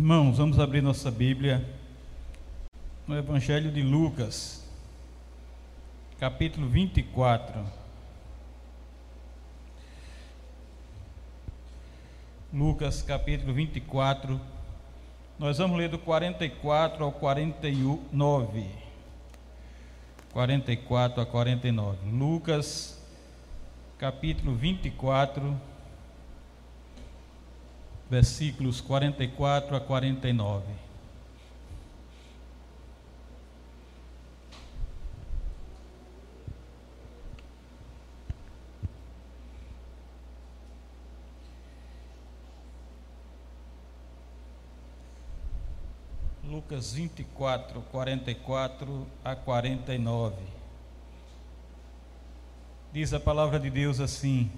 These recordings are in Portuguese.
Irmãos, vamos abrir nossa Bíblia no Evangelho de Lucas, capítulo 24. Lucas, capítulo 24. Nós vamos ler do 44 ao 49. 44 a 49. Lucas, capítulo 24 versículos 44 a 49. Lucas 24, 44 a 49. Diz a palavra de Deus assim: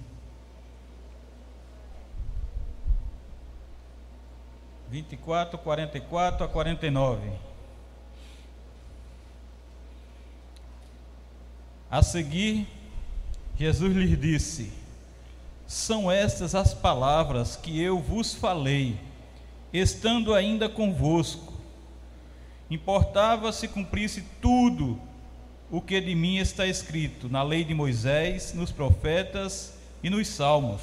24, 44 a 49. A seguir, Jesus lhes disse: São estas as palavras que eu vos falei, estando ainda convosco. Importava se cumprisse tudo o que de mim está escrito na lei de Moisés, nos profetas e nos salmos.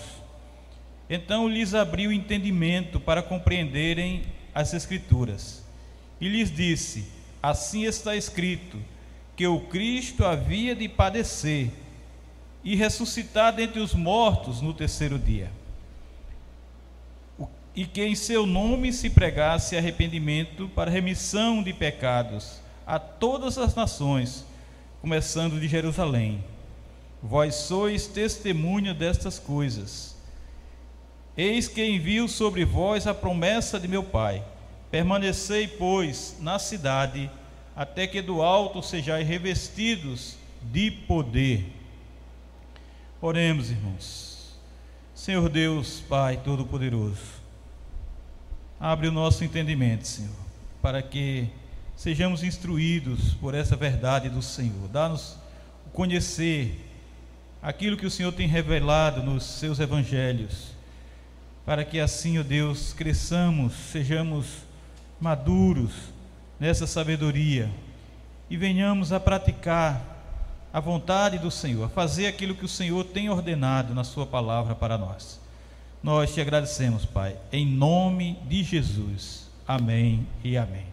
Então lhes abriu o entendimento para compreenderem as Escrituras. E lhes disse: Assim está escrito, que o Cristo havia de padecer e ressuscitar dentre os mortos no terceiro dia. E que em seu nome se pregasse arrependimento para remissão de pecados a todas as nações, começando de Jerusalém. Vós sois testemunha destas coisas. Eis que envio sobre vós a promessa de meu Pai. Permanecei, pois, na cidade, até que do alto sejais revestidos de poder. Oremos, irmãos. Senhor Deus, Pai Todo-Poderoso, abre o nosso entendimento, Senhor, para que sejamos instruídos por essa verdade do Senhor. Dá-nos conhecer aquilo que o Senhor tem revelado nos seus evangelhos para que assim, ó Deus, cresçamos, sejamos maduros nessa sabedoria e venhamos a praticar a vontade do Senhor, a fazer aquilo que o Senhor tem ordenado na Sua palavra para nós. Nós te agradecemos, Pai, em nome de Jesus. Amém e amém.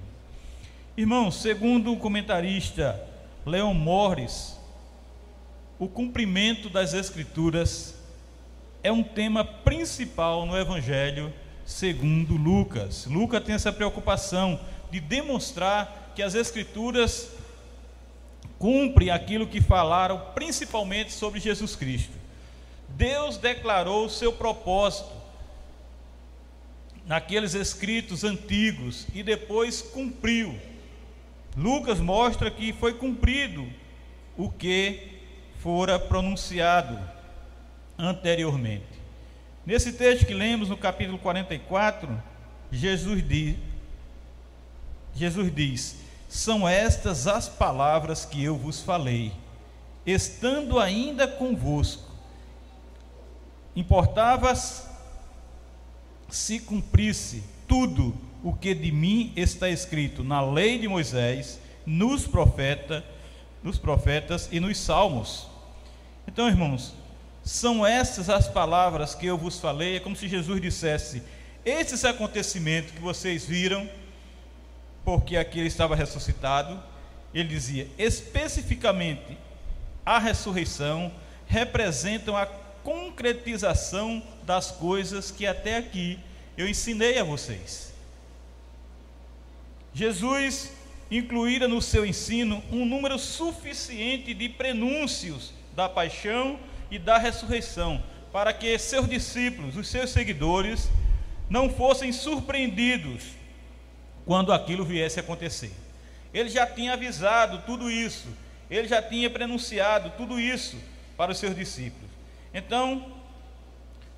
Irmãos, segundo o comentarista Leon Morris, o cumprimento das Escrituras é um tema principal no Evangelho segundo Lucas. Lucas tem essa preocupação de demonstrar que as Escrituras cumprem aquilo que falaram, principalmente sobre Jesus Cristo. Deus declarou o seu propósito naqueles escritos antigos e depois cumpriu. Lucas mostra que foi cumprido o que fora pronunciado anteriormente. Nesse texto que lemos no capítulo 44, Jesus diz, Jesus diz: São estas as palavras que eu vos falei, estando ainda convosco. Importava se cumprisse tudo o que de mim está escrito na lei de Moisés, nos profetas, nos profetas e nos salmos. Então, irmãos, são essas as palavras que eu vos falei. É como se Jesus dissesse: Esses acontecimentos que vocês viram, porque aqui ele estava ressuscitado, ele dizia especificamente a ressurreição representam a concretização das coisas que até aqui eu ensinei a vocês. Jesus incluíra no seu ensino um número suficiente de prenúncios da paixão e da ressurreição, para que seus discípulos, os seus seguidores, não fossem surpreendidos quando aquilo viesse a acontecer. Ele já tinha avisado tudo isso, ele já tinha prenunciado tudo isso para os seus discípulos. Então,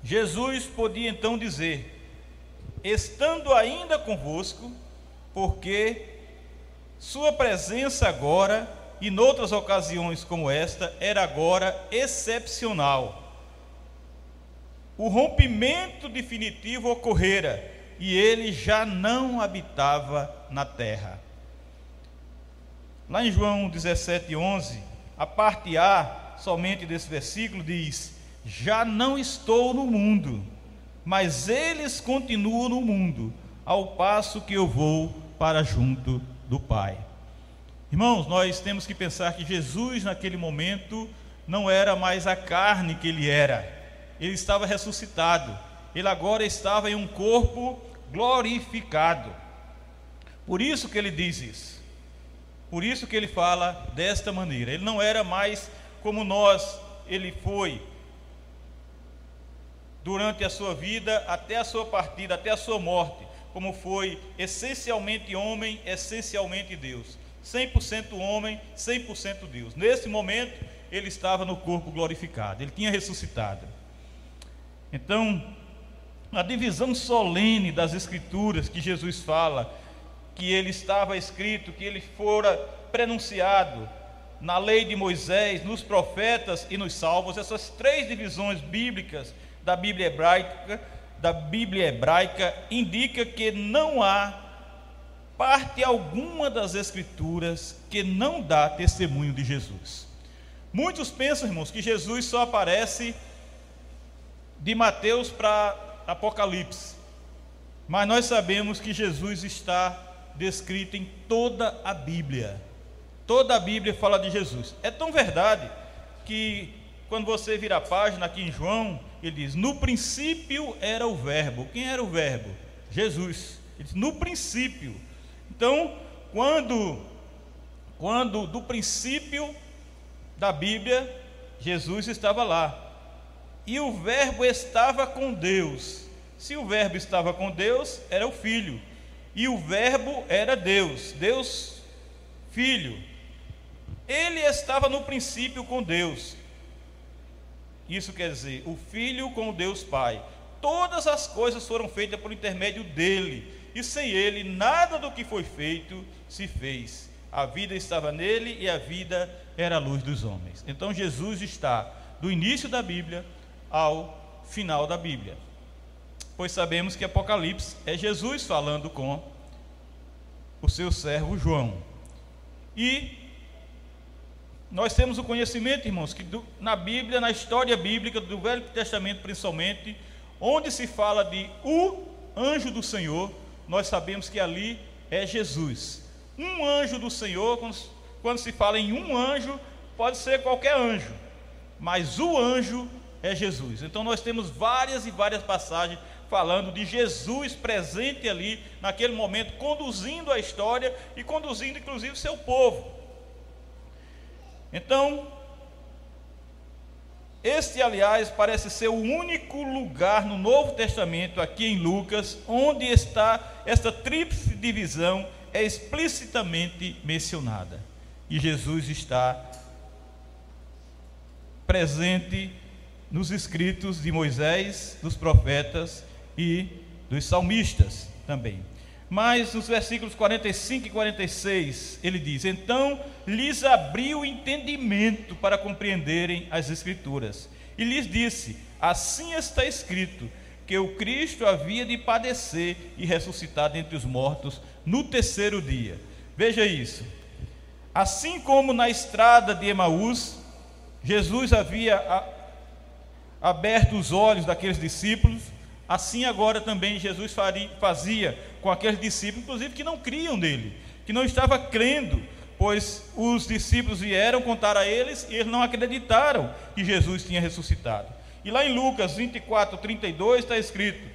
Jesus podia então dizer: estando ainda convosco, porque Sua presença agora e noutras ocasiões como esta, era agora excepcional. O rompimento definitivo ocorrera e ele já não habitava na terra. Lá em João 17, 11, a parte A, somente desse versículo, diz: Já não estou no mundo, mas eles continuam no mundo, ao passo que eu vou para junto do Pai. Irmãos, nós temos que pensar que Jesus, naquele momento, não era mais a carne que ele era, ele estava ressuscitado, ele agora estava em um corpo glorificado. Por isso que ele diz isso, por isso que ele fala desta maneira. Ele não era mais como nós, ele foi durante a sua vida, até a sua partida, até a sua morte, como foi essencialmente homem, essencialmente Deus. 100% homem, 100% Deus. Nesse momento, ele estava no corpo glorificado, ele tinha ressuscitado. Então, a divisão solene das Escrituras que Jesus fala, que ele estava escrito, que ele fora prenunciado na lei de Moisés, nos profetas e nos salmos, essas três divisões bíblicas da Bíblia hebraica, da Bíblia hebraica indica que não há parte alguma das Escrituras que não dá testemunho de Jesus. Muitos pensam, irmãos, que Jesus só aparece de Mateus para Apocalipse, mas nós sabemos que Jesus está descrito em toda a Bíblia. Toda a Bíblia fala de Jesus. É tão verdade que quando você vira a página aqui em João, ele diz: No princípio era o Verbo. Quem era o Verbo? Jesus. Ele diz, no princípio. Então, quando, quando do princípio da Bíblia, Jesus estava lá. E o Verbo estava com Deus. Se o Verbo estava com Deus, era o Filho. E o Verbo era Deus, Deus Filho. Ele estava no princípio com Deus. Isso quer dizer, o Filho com Deus Pai. Todas as coisas foram feitas por intermédio dele e sem ele nada do que foi feito se fez. A vida estava nele e a vida era a luz dos homens. Então Jesus está do início da Bíblia ao final da Bíblia. Pois sabemos que Apocalipse é Jesus falando com o seu servo João. E nós temos o conhecimento, irmãos, que do, na Bíblia, na história bíblica, do Velho Testamento principalmente, onde se fala de o anjo do Senhor, nós sabemos que ali é Jesus. Um anjo do Senhor, quando, se fala em um anjo, pode ser qualquer anjo, mas o anjo é Jesus. Então nós temos várias e várias passagens falando de Jesus presente ali, naquele momento, conduzindo a história e conduzindo inclusive seu povo. Então, este, aliás, parece ser o único lugar no Novo Testamento, aqui em Lucas, onde está esta tríplice divisão é explicitamente mencionada. E Jesus está presente nos escritos de Moisés, dos profetas e dos salmistas também. Mas nos versículos 45 e 46, ele diz: Então lhes abriu o entendimento para compreenderem as Escrituras, e lhes disse: Assim está escrito, que o Cristo havia de padecer e ressuscitar dentre os mortos no terceiro dia. Veja isso. Assim como na estrada de Emaús, Jesus havia aberto os olhos daqueles discípulos, assim agora também Jesus fazia com aqueles discípulos, inclusive que não criam nele, que não estava crendo, pois os discípulos vieram contar a eles e eles não acreditaram que Jesus tinha ressuscitado. E lá em Lucas 24, 32 está escrito: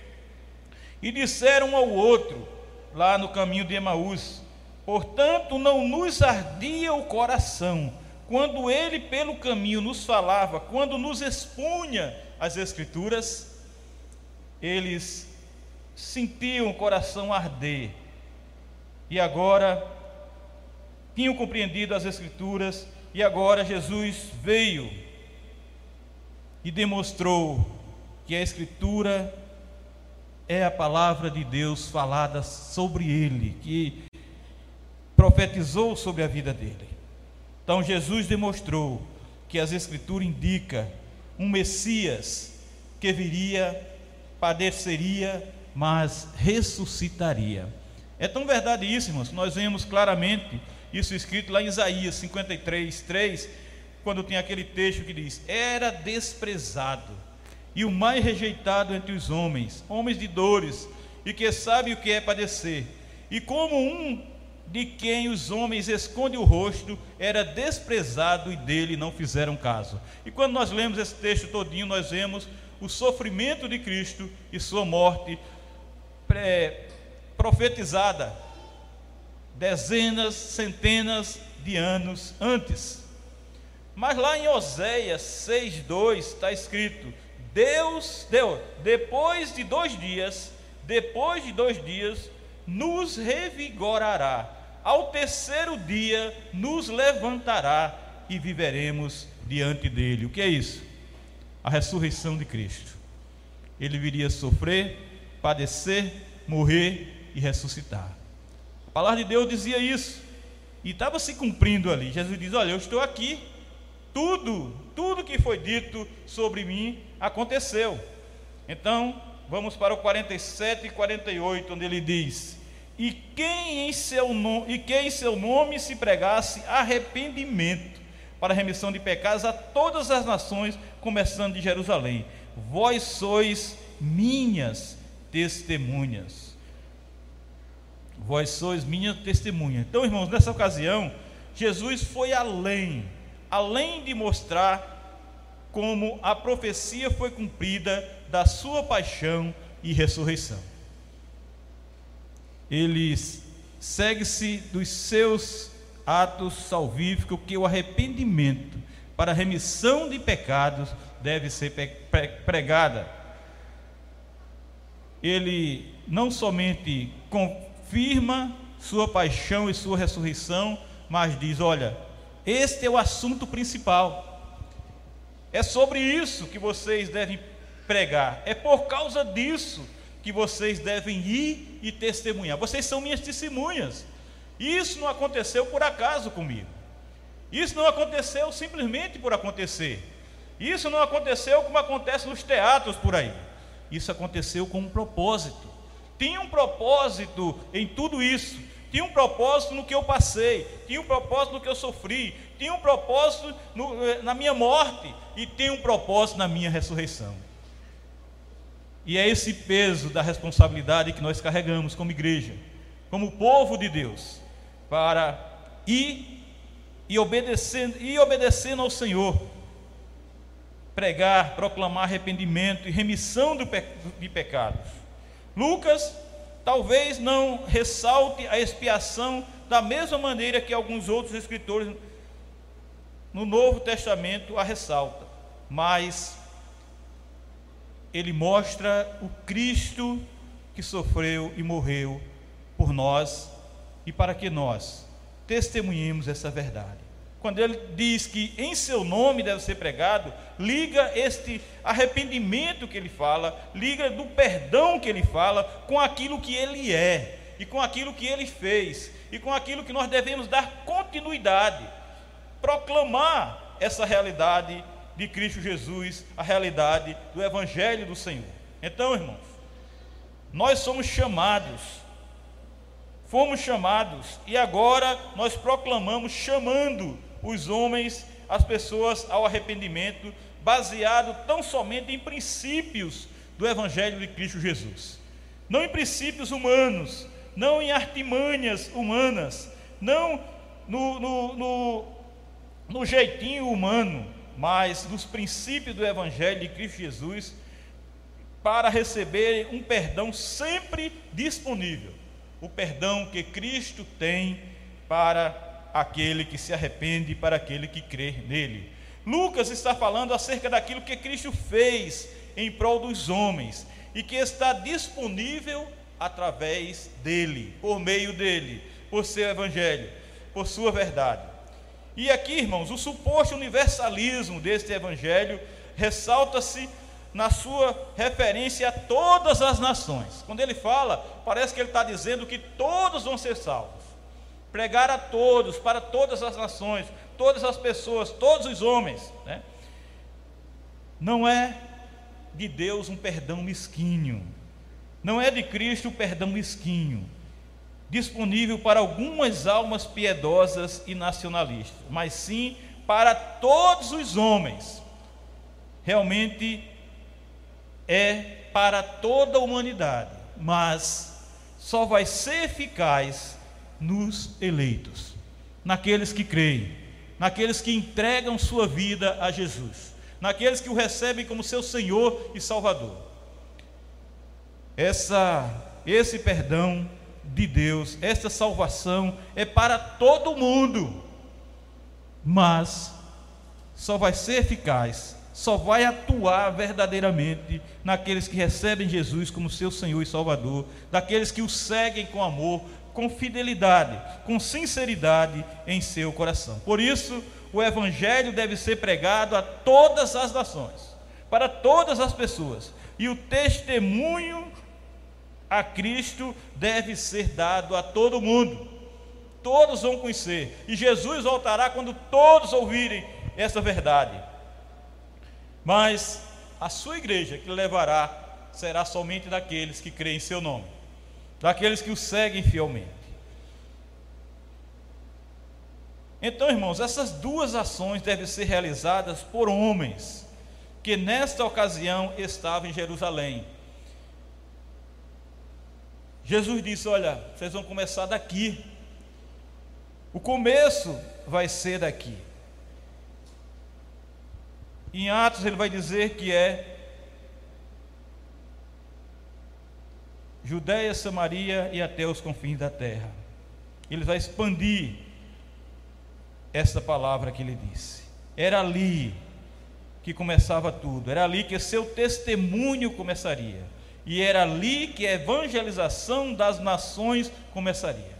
E disseram ao outro, lá no caminho de Emaús, portanto não nos ardia o coração, quando ele pelo caminho nos falava, quando nos expunha as Escrituras, eles sentiam o coração arder. E agora tinham compreendido as Escrituras, e agora Jesus veio e demonstrou que a Escritura é a palavra de Deus falada sobre ele, que profetizou sobre a vida dele. Então Jesus demonstrou que as Escrituras indicam um Messias que viria padeceria mas ressuscitaria. É tão verdade isso, irmãos, nós vemos claramente isso escrito lá em Isaías 53, 3, quando tem aquele texto que diz: Era desprezado e o mais rejeitado entre os homens, homens de dores, e que sabe o que é padecer. E como um de quem os homens escondem o rosto, era desprezado e dele não fizeram caso. E quando nós lemos esse texto todinho, nós vemos o sofrimento de Cristo e sua morte profetizada dezenas, centenas de anos antes. Mas lá em Oséias 6:2 está escrito: Deus deu, depois de dois dias, depois de dois dias, nos revigorará. Ao terceiro dia, nos levantará e viveremos diante dele. O que é isso? A ressurreição de Cristo. Ele viria sofrer, padecer, morrer e ressuscitar. A palavra de Deus dizia isso. E estava se cumprindo ali. Jesus diz: Olha, eu estou aqui. Tudo, tudo que foi dito sobre mim aconteceu. Então, vamos para o 47 e 48, onde ele diz: E quem em seu nome, e quem em seu nome se pregasse arrependimento para remissão de pecados a todas as nações, começando de Jerusalém. Vós sois minhas testemunhas. Vós sois minha testemunha. Então, irmãos, nessa ocasião, Jesus foi além, além de mostrar como a profecia foi cumprida da sua paixão e ressurreição. Ele segue-se dos seus atos salvíficos que o arrependimento para remissão de pecados deve ser pregada ele não somente confirma sua paixão e sua ressurreição, mas diz: olha, este é o assunto principal. É sobre isso que vocês devem pregar. É por causa disso que vocês devem ir e testemunhar. Vocês são minhas testemunhas. Isso não aconteceu por acaso comigo. Isso não aconteceu simplesmente por acontecer. Isso não aconteceu como acontece nos teatros por aí. Isso aconteceu com um propósito. Tinha um propósito em tudo isso. Tinha um propósito no que eu passei, tinha um propósito no que eu sofri, tinha um propósito no, eh, na minha morte e tem um propósito na minha ressurreição. E é esse peso da responsabilidade que nós carregamos como igreja, como povo de Deus, para ir e obedecendo, e obedecendo ao Senhor, pregar, proclamar arrependimento e remissão de pecados. Lucas talvez não ressalte a expiação da mesma maneira que alguns outros escritores no Novo Testamento a ressalta, mas ele mostra o Cristo que sofreu e morreu por nós e para que nós testemunhemos essa verdade quando ele diz que em seu nome deve ser pregado, liga este arrependimento que ele fala, liga do perdão que ele fala com aquilo que ele é e com aquilo que ele fez e com aquilo que nós devemos dar continuidade, proclamar essa realidade de Cristo Jesus, a realidade do Evangelho do Senhor. Então, irmãos, nós somos chamados fomos chamados e agora nós proclamamos chamando os homens, as pessoas ao arrependimento, baseado tão somente em princípios do Evangelho de Cristo Jesus. Não em princípios humanos, não em artimanhas humanas, não no, no, no, no jeitinho humano, mas nos princípios do Evangelho de Cristo Jesus, para receber um perdão sempre disponível. O perdão que Cristo tem para aquele que se arrepende, para aquele que crê nele. Lucas está falando acerca daquilo que Cristo fez em prol dos homens e que está disponível através dele, por meio dele, por seu evangelho, por sua verdade. E aqui, irmãos, o suposto universalismo deste evangelho ressalta-se na sua referência a todas as nações. Quando ele fala, parece que ele está dizendo que todos vão ser salvos pregar a todos, para todas as nações, todas as pessoas, todos os homens. Né? Não é de Deus um perdão mesquinho, não é de Cristo o perdão mesquinho, disponível para algumas almas piedosas e nacionalistas, mas sim para todos os homens. Realmente é para toda a humanidade, mas só vai ser eficaz nos eleitos, naqueles que creem, naqueles que entregam sua vida a Jesus, naqueles que o recebem como seu Senhor e Salvador. Essa, esse perdão de Deus, essa salvação é para todo mundo, mas só vai ser eficaz, só vai atuar verdadeiramente naqueles que recebem Jesus como seu Senhor e Salvador, daqueles que o seguem com amor, com fidelidade, com sinceridade em seu coração. Por isso, o Evangelho deve ser pregado a todas as nações, para todas as pessoas, e o testemunho a Cristo deve ser dado a todo mundo. Todos vão conhecer, e Jesus voltará quando todos ouvirem essa verdade. Mas a sua igreja que levará será somente daqueles que creem em seu nome daqueles que o seguem fielmente. Então, irmãos, essas duas ações devem ser realizadas por homens que nesta ocasião estavam em Jerusalém. Jesus disse: Olha, vocês vão começar daqui. O começo vai ser daqui. Em Atos ele vai dizer que é Judéia, Samaria e até os confins da terra. Ele vai expandir essa palavra que ele disse. Era ali que começava tudo, era ali que seu testemunho começaria, e era ali que a evangelização das nações começaria.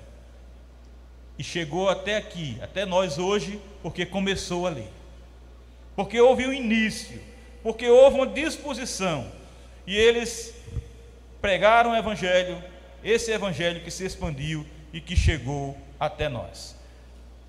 E chegou até aqui, até nós hoje, porque começou ali. Porque houve um início, porque houve uma disposição, e eles pregaram o Evangelho, esse Evangelho que se expandiu e que chegou até nós.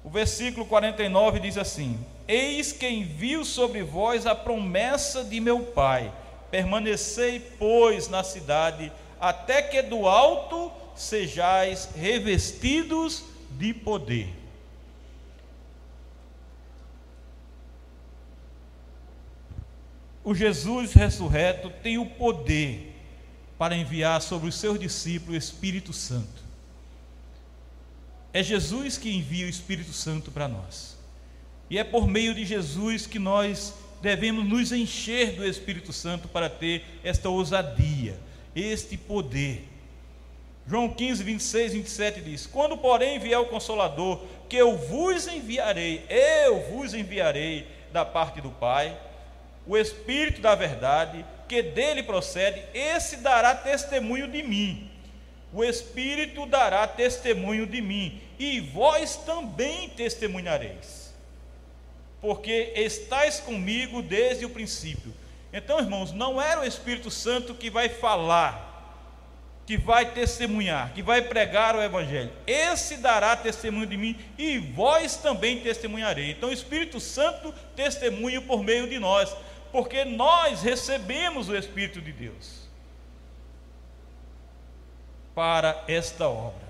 O versículo 49 diz assim: Eis que envio sobre vós a promessa de meu Pai, permanecei, pois, na cidade, até que do alto sejais revestidos de poder. O Jesus ressurreto tem o poder para enviar sobre os seus discípulos o Espírito Santo. É Jesus que envia o Espírito Santo para nós. E é por meio de Jesus que nós devemos nos encher do Espírito Santo para ter esta ousadia, este poder. João 15, 26, 27 diz: Quando, porém, vier o Consolador, que eu vos enviarei, eu vos enviarei da parte do Pai, o Espírito da Verdade, que dele procede, esse dará testemunho de mim. O Espírito dará testemunho de mim, e vós também testemunhareis, porque estáis comigo desde o princípio. Então, irmãos, não era o Espírito Santo que vai falar, que vai testemunhar, que vai pregar o Evangelho. Esse dará testemunho de mim, e vós também testemunhareis. Então, o Espírito Santo testemunha por meio de nós porque nós recebemos o Espírito de Deus para esta obra.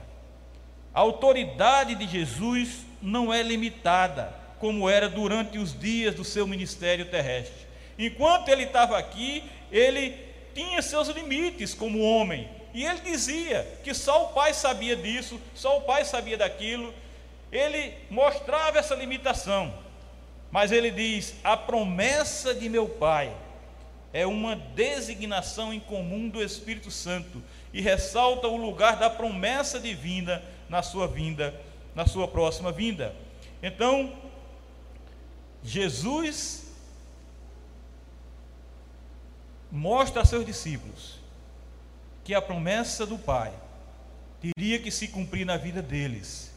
A autoridade de Jesus não é limitada, como era durante os dias do seu ministério terrestre. Enquanto ele estava aqui, ele tinha seus limites como homem, e ele dizia que só o Pai sabia disso, só o Pai sabia daquilo. Ele mostrava essa limitação. Mas ele diz: a promessa de meu Pai é uma designação em comum do Espírito Santo e ressalta o lugar da promessa divina na sua vinda, na sua próxima vinda. Então, Jesus mostra a seus discípulos que a promessa do Pai teria que se cumprir na vida deles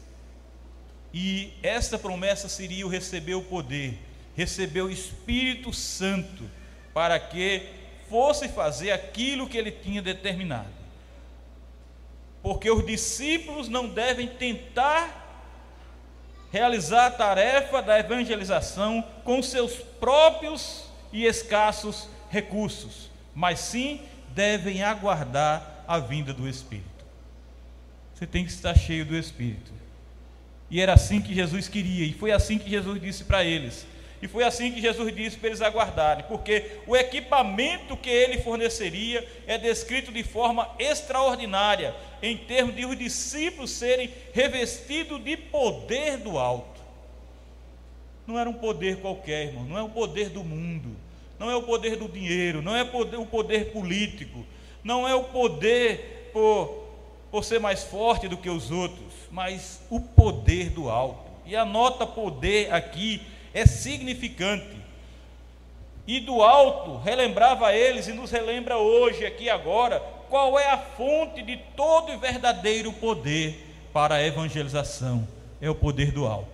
e esta promessa seria o receber o poder, receber o Espírito Santo, para que fosse fazer aquilo que ele tinha determinado. Porque os discípulos não devem tentar realizar a tarefa da evangelização com seus próprios e escassos recursos, mas sim devem aguardar a vinda do Espírito. Você tem que estar cheio do Espírito. E era assim que Jesus queria, e foi assim que Jesus disse para eles. E foi assim que Jesus disse para eles aguardarem, porque o equipamento que ele forneceria é descrito de forma extraordinária, em termos de os discípulos serem revestidos de poder do alto. Não era um poder qualquer, irmão, não é o poder do mundo, não é o poder do dinheiro, não é o poder político, não é o poder por, por ser mais forte do que os outros, mas o poder do alto. E a nota poder aqui é significante. E do alto relembrava eles e nos relembra hoje, aqui agora, qual é a fonte de todo e verdadeiro poder para a evangelização? É o poder do alto.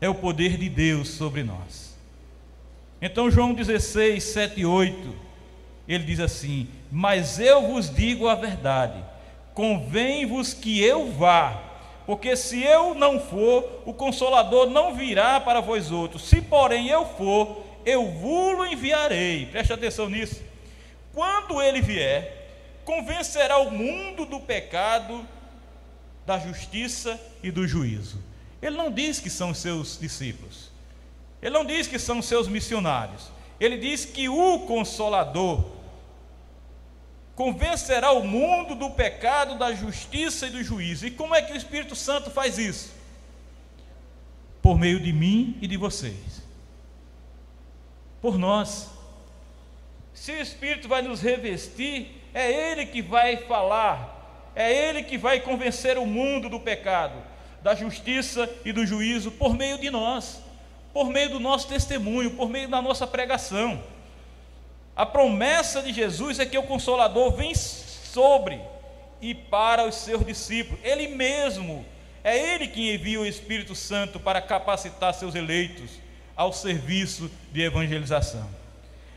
É o poder de Deus sobre nós. Então, João 16, 7 e 8, ele diz assim: Mas eu vos digo a verdade, convém-vos que eu vá porque se eu não for, o consolador não virá para vós outros. Se, porém, eu for, eu vos enviarei. Preste atenção nisso. Quando ele vier, convencerá o mundo do pecado, da justiça e do juízo. Ele não diz que são seus discípulos. Ele não diz que são seus missionários. Ele diz que o consolador convencerá o mundo do pecado, da justiça e do juízo. E como é que o Espírito Santo faz isso? Por meio de mim e de vocês. Por nós. Se o Espírito vai nos revestir, é Ele que vai falar, é Ele que vai convencer o mundo do pecado, da justiça e do juízo, por meio de nós, por meio do nosso testemunho, por meio da nossa pregação. A promessa de Jesus é que o Consolador vem sobre e para os seus discípulos. Ele mesmo, é Ele quem envia o Espírito Santo para capacitar seus eleitos ao serviço de evangelização.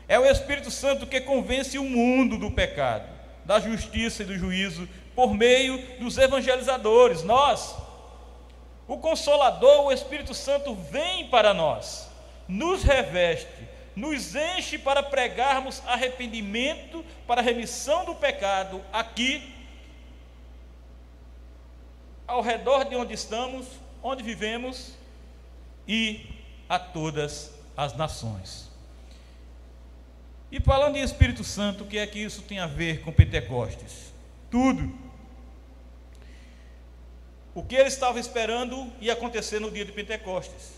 É o Espírito Santo que convence o mundo do pecado, da justiça e do juízo por meio dos evangelizadores. Nós, o Consolador, o Espírito Santo vem para nós, nos reveste nos enche para pregarmos arrependimento para remissão do pecado aqui, ao redor de onde estamos, onde vivemos e a todas as nações. E falando em Espírito Santo, o que é que isso tem a ver com Pentecostes? Tudo. O que ele estava esperando ia acontecer no dia de Pentecostes.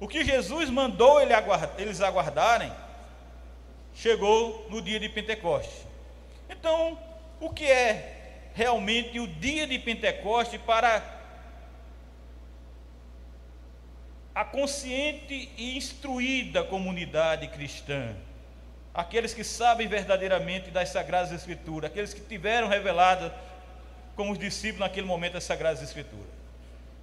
O que Jesus mandou eles aguardarem chegou no dia de Pentecostes. Então, o que é realmente o dia de Pentecostes para a consciente e instruída comunidade cristã? Aqueles que sabem verdadeiramente das Sagradas Escrituras, aqueles que tiveram revelada como os discípulos naquele momento as Sagradas Escrituras.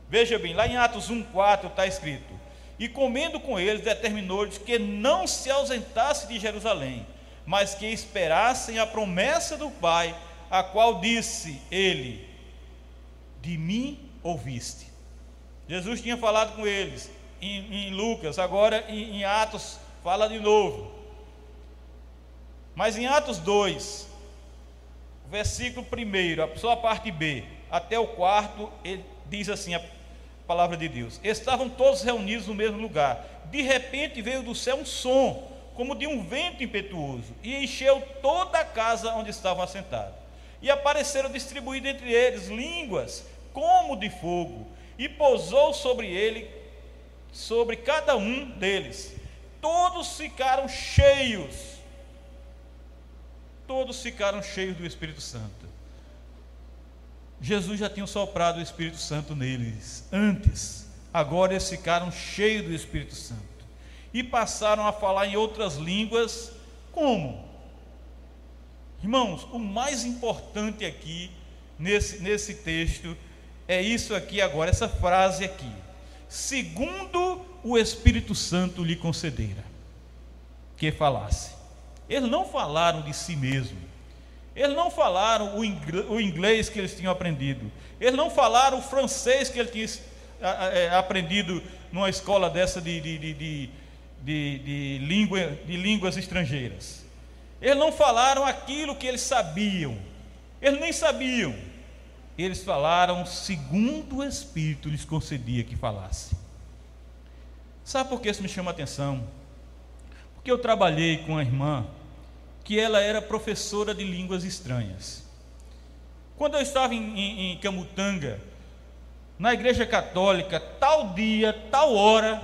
Veja bem, lá em Atos 1,4 está escrito: e comendo com eles, determinou-lhes que não se ausentasse de Jerusalém, mas que esperassem a promessa do Pai, a qual disse ele: De mim ouviste. Jesus tinha falado com eles em, em Lucas, agora em, em Atos fala de novo. Mas em Atos 2, versículo 1, só a parte B, até o quarto, ele diz assim: palavra de Deus. Estavam todos reunidos no mesmo lugar. De repente veio do céu um som, como de um vento impetuoso, e encheu toda a casa onde estavam assentados. E apareceram distribuídas entre eles línguas como de fogo, e pousou sobre ele, sobre cada um deles. Todos ficaram cheios. Todos ficaram cheios do Espírito Santo. Jesus já tinha soprado o Espírito Santo neles antes. Agora eles ficaram cheios do Espírito Santo e passaram a falar em outras línguas. Como? Irmãos, o mais importante aqui nesse, nesse texto é isso aqui agora, essa frase aqui. Segundo o Espírito Santo lhe concedera que falasse. Eles não falaram de si mesmos eles não falaram o inglês que eles tinham aprendido. Eles não falaram o francês que eles tinham é, aprendido numa escola dessa de, de, de, de, língua, de línguas estrangeiras. Eles não falaram aquilo que eles sabiam. Eles nem sabiam. Eles falaram segundo o Espírito lhes concedia que falasse. Sabe por que isso me chama a atenção? Porque eu trabalhei com uma irmã que ela era professora de línguas estranhas. Quando eu estava em, em, em Camutanga, na igreja católica, tal dia, tal hora,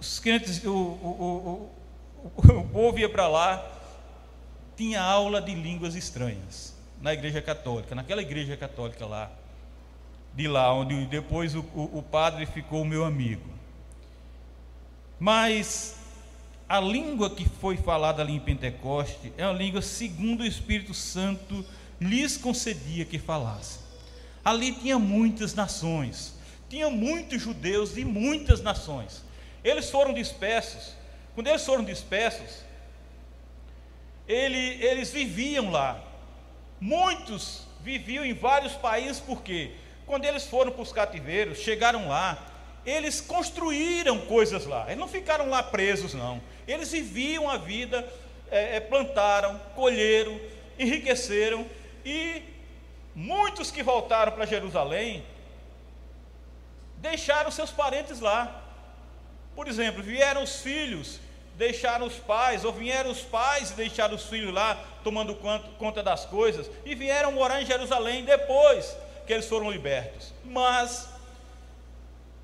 os crentes, o, o, o, o povo ia para lá, tinha aula de línguas estranhas na igreja católica, naquela igreja católica lá, de lá, onde depois o, o, o padre ficou meu amigo. Mas a língua que foi falada ali em Pentecoste é uma língua segundo o Espírito Santo lhes concedia que falassem. Ali tinha muitas nações, tinha muitos judeus de muitas nações. Eles foram dispersos. Quando eles foram dispersos, ele, eles viviam lá. Muitos viviam em vários países, porque quando eles foram para os cativeiros, chegaram lá, eles construíram coisas lá. Eles não ficaram lá presos, não. Eles viviam a vida, é, plantaram, colheram, enriqueceram e muitos que voltaram para Jerusalém deixaram seus parentes lá. Por exemplo, vieram os filhos, deixaram os pais, ou vieram os pais e deixaram os filhos lá, tomando conta das coisas, e vieram morar em Jerusalém depois que eles foram libertos. Mas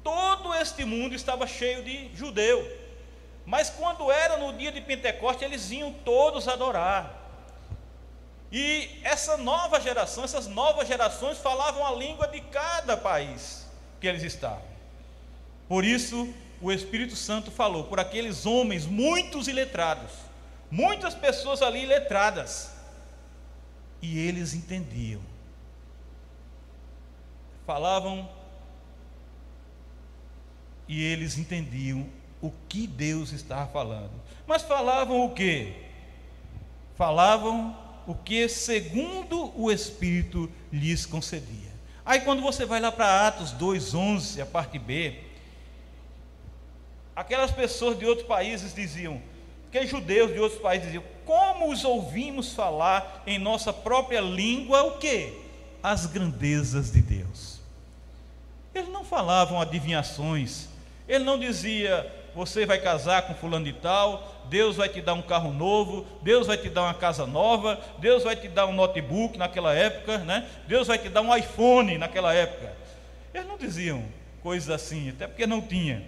todo este mundo estava cheio de judeu. Mas quando era no dia de Pentecostes, eles iam todos adorar. E essa nova geração, essas novas gerações falavam a língua de cada país que eles estavam. Por isso, o Espírito Santo falou por aqueles homens, muitos iletrados, muitas pessoas ali iletradas, e eles entendiam. Falavam e eles entendiam o que Deus estava falando. Mas falavam o que? Falavam o que segundo o Espírito lhes concedia. Aí quando você vai lá para Atos 2:11, a parte B, aquelas pessoas de outros países diziam, que judeus de outros países diziam, como os ouvimos falar em nossa própria língua o que? As grandezas de Deus. Eles não falavam adivinhações, ele não dizia você vai casar com fulano de tal, Deus vai te dar um carro novo, Deus vai te dar uma casa nova, Deus vai te dar um notebook naquela época, né? Deus vai te dar um iPhone naquela época. Eles não diziam coisas assim, até porque não tinha.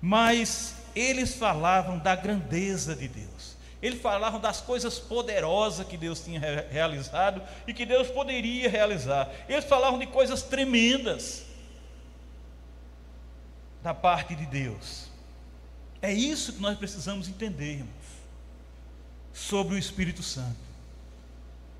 Mas eles falavam da grandeza de Deus. Eles falavam das coisas poderosas que Deus tinha realizado e que Deus poderia realizar. Eles falavam de coisas tremendas da parte de Deus. É isso que nós precisamos entender, irmãos, sobre o Espírito Santo.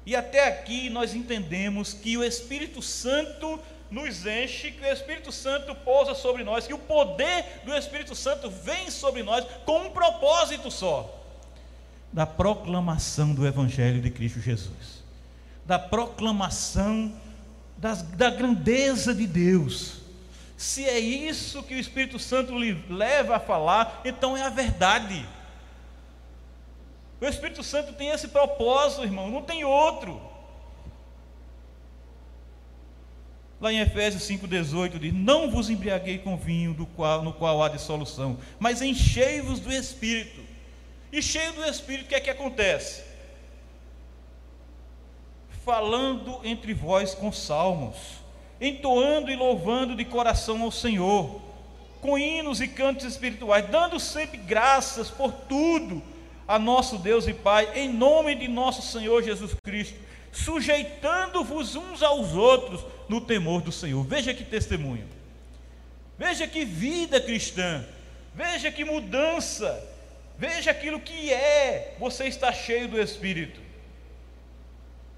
E até aqui nós entendemos que o Espírito Santo nos enche, que o Espírito Santo pousa sobre nós, que o poder do Espírito Santo vem sobre nós com um propósito só: da proclamação do Evangelho de Cristo Jesus, da proclamação das, da grandeza de Deus se é isso que o Espírito Santo lhe leva a falar, então é a verdade. O Espírito Santo tem esse propósito, irmão, não tem outro. Lá em Efésios 5,18 diz: Não vos embriaguei com vinho qual, no qual há dissolução, mas enchei-vos do Espírito. E cheio do Espírito, o que é que acontece? Falando entre vós com salmos entoando e louvando de coração ao Senhor, com hinos e cantos espirituais, dando sempre graças por tudo a nosso Deus e Pai, em nome de nosso Senhor Jesus Cristo, sujeitando-vos uns aos outros no temor do Senhor. Veja que testemunho, veja que vida cristã, veja que mudança, veja aquilo que é, você está cheio do Espírito.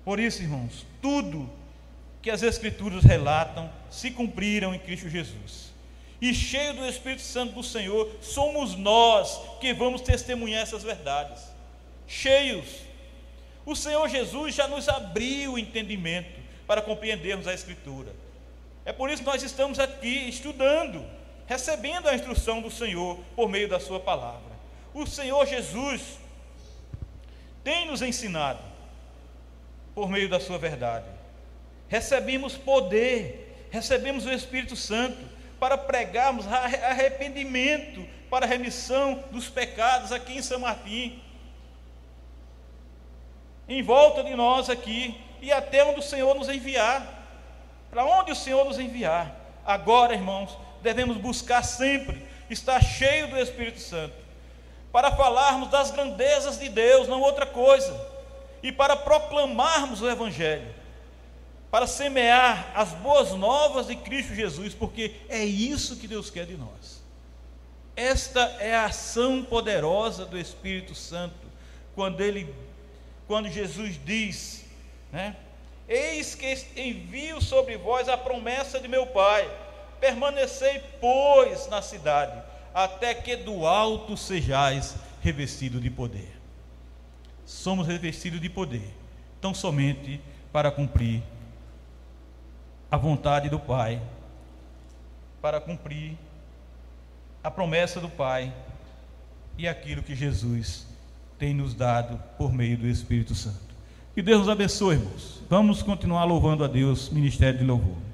Por isso, irmãos, tudo que as Escrituras relatam se cumpriram em Cristo Jesus. E cheio do Espírito Santo do Senhor, somos nós que vamos testemunhar essas verdades. Cheios. O Senhor Jesus já nos abriu o entendimento para compreendermos a Escritura. É por isso que nós estamos aqui estudando, recebendo a instrução do Senhor por meio da Sua palavra. O Senhor Jesus, tem nos ensinado por meio da Sua verdade. Recebemos poder, recebemos o Espírito Santo para pregarmos arrependimento para a remissão dos pecados aqui em São Martim. Em volta de nós aqui e até onde o Senhor nos enviar. Para onde o Senhor nos enviar. Agora, irmãos, devemos buscar sempre estar cheio do Espírito Santo, para falarmos das grandezas de Deus, não outra coisa, e para proclamarmos o Evangelho, para semear as boas novas de Cristo Jesus, porque é isso que Deus quer de nós. Esta é a ação poderosa do Espírito Santo, quando ele, quando Jesus diz, né? Eis que envio sobre vós a promessa de meu Pai Permanecei, pois, na cidade, até que do alto sejais revestido de poder. Somos revestidos de poder, tão somente para cumprir a vontade do Pai, para cumprir a promessa do Pai e aquilo que Jesus tem nos dado por meio do Espírito Santo. Que Deus nos abençoe, irmãos. Vamos continuar louvando a Deus, ministério de louvor.